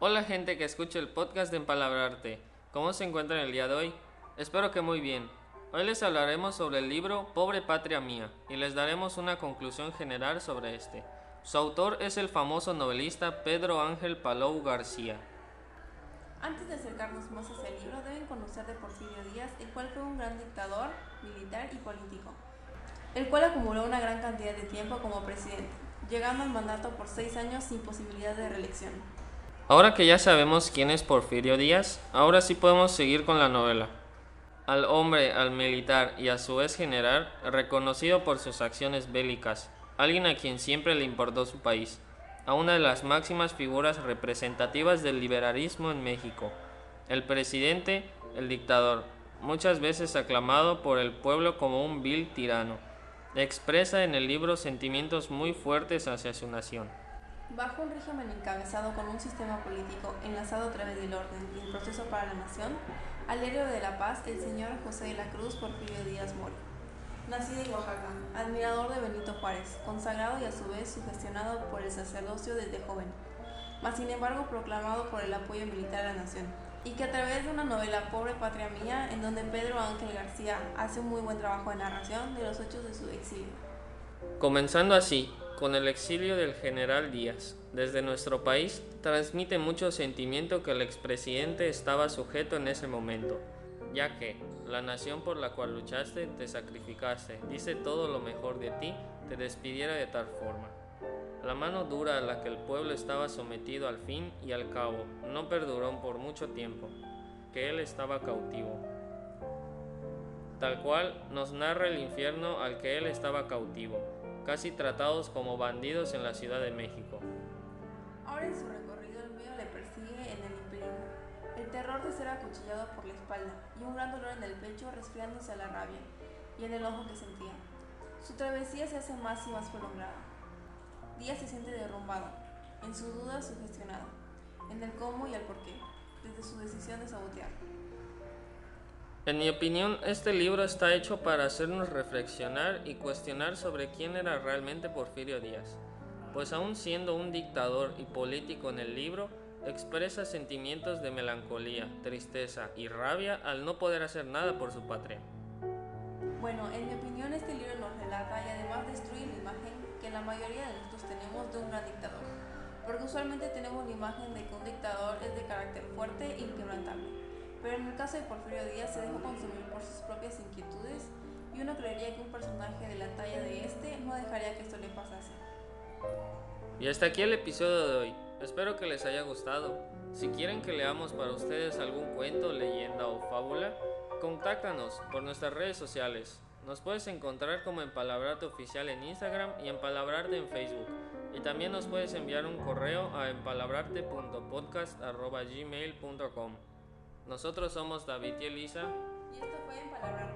Hola gente que escucha el podcast de Empalabrarte. ¿Cómo se encuentran el día de hoy? Espero que muy bien. Hoy les hablaremos sobre el libro Pobre Patria Mía y les daremos una conclusión general sobre este. Su autor es el famoso novelista Pedro Ángel Palou García. Antes de acercarnos más a ese libro, deben conocer de Porfirio Díaz, el cual fue un gran dictador, militar y político, el cual acumuló una gran cantidad de tiempo como presidente, llegando al mandato por seis años sin posibilidad de reelección. Ahora que ya sabemos quién es Porfirio Díaz, ahora sí podemos seguir con la novela. Al hombre, al militar y a su vez general, reconocido por sus acciones bélicas, alguien a quien siempre le importó su país, a una de las máximas figuras representativas del liberalismo en México, el presidente, el dictador, muchas veces aclamado por el pueblo como un vil tirano, expresa en el libro sentimientos muy fuertes hacia su nación. Bajo un régimen encabezado con un sistema político enlazado a través del orden y el proceso para la nación, al héroe de la paz, el señor José de la Cruz Porfirio Díaz Mori. Nacido en Oaxaca, admirador de Benito Juárez, consagrado y a su vez sugestionado por el sacerdocio desde joven, mas sin embargo proclamado por el apoyo militar a la nación, y que a través de una novela Pobre Patria Mía, en donde Pedro Ángel García hace un muy buen trabajo de narración de los hechos de su exilio. Comenzando así, con el exilio del general Díaz, desde nuestro país, transmite mucho sentimiento que el expresidente estaba sujeto en ese momento, ya que la nación por la cual luchaste, te sacrificaste, dice todo lo mejor de ti, te despidiera de tal forma. La mano dura a la que el pueblo estaba sometido al fin y al cabo no perduró por mucho tiempo, que él estaba cautivo. Tal cual nos narra el infierno al que él estaba cautivo, casi tratados como bandidos en la Ciudad de México. Ahora en su recorrido el miedo le persigue en el imperio, el terror de ser acuchillado por la espalda y un gran dolor en el pecho resfriándose a la rabia y en el ojo que sentía. Su travesía se hace más y más prolongada. Díaz se siente derrumbado, en su duda sugestionado, en el cómo y el por qué, desde su decisión de sabotear. En mi opinión, este libro está hecho para hacernos reflexionar y cuestionar sobre quién era realmente Porfirio Díaz, pues aún siendo un dictador y político en el libro, expresa sentimientos de melancolía, tristeza y rabia al no poder hacer nada por su patria. Bueno, en mi opinión este libro nos relata y además destruye la imagen que la mayoría de nosotros tenemos de un gran dictador, porque usualmente tenemos la imagen de que un dictador es de carácter fuerte e inquebrantable, pero en el caso de Porfirio Díaz se dejó consumir por sus propias inquietudes y uno creería que un personaje de la talla de este no dejaría que esto le pasase. Y hasta aquí el episodio de hoy. Espero que les haya gustado. Si quieren que leamos para ustedes algún cuento, leyenda o fábula, contáctanos por nuestras redes sociales. Nos puedes encontrar como Empalabrarte Oficial en Instagram y Empalabrarte en Facebook. Y también nos puedes enviar un correo a empalabrarte.podcast.gmail.com. Nosotros somos David y Elisa. Y esto fue Empalabrarte.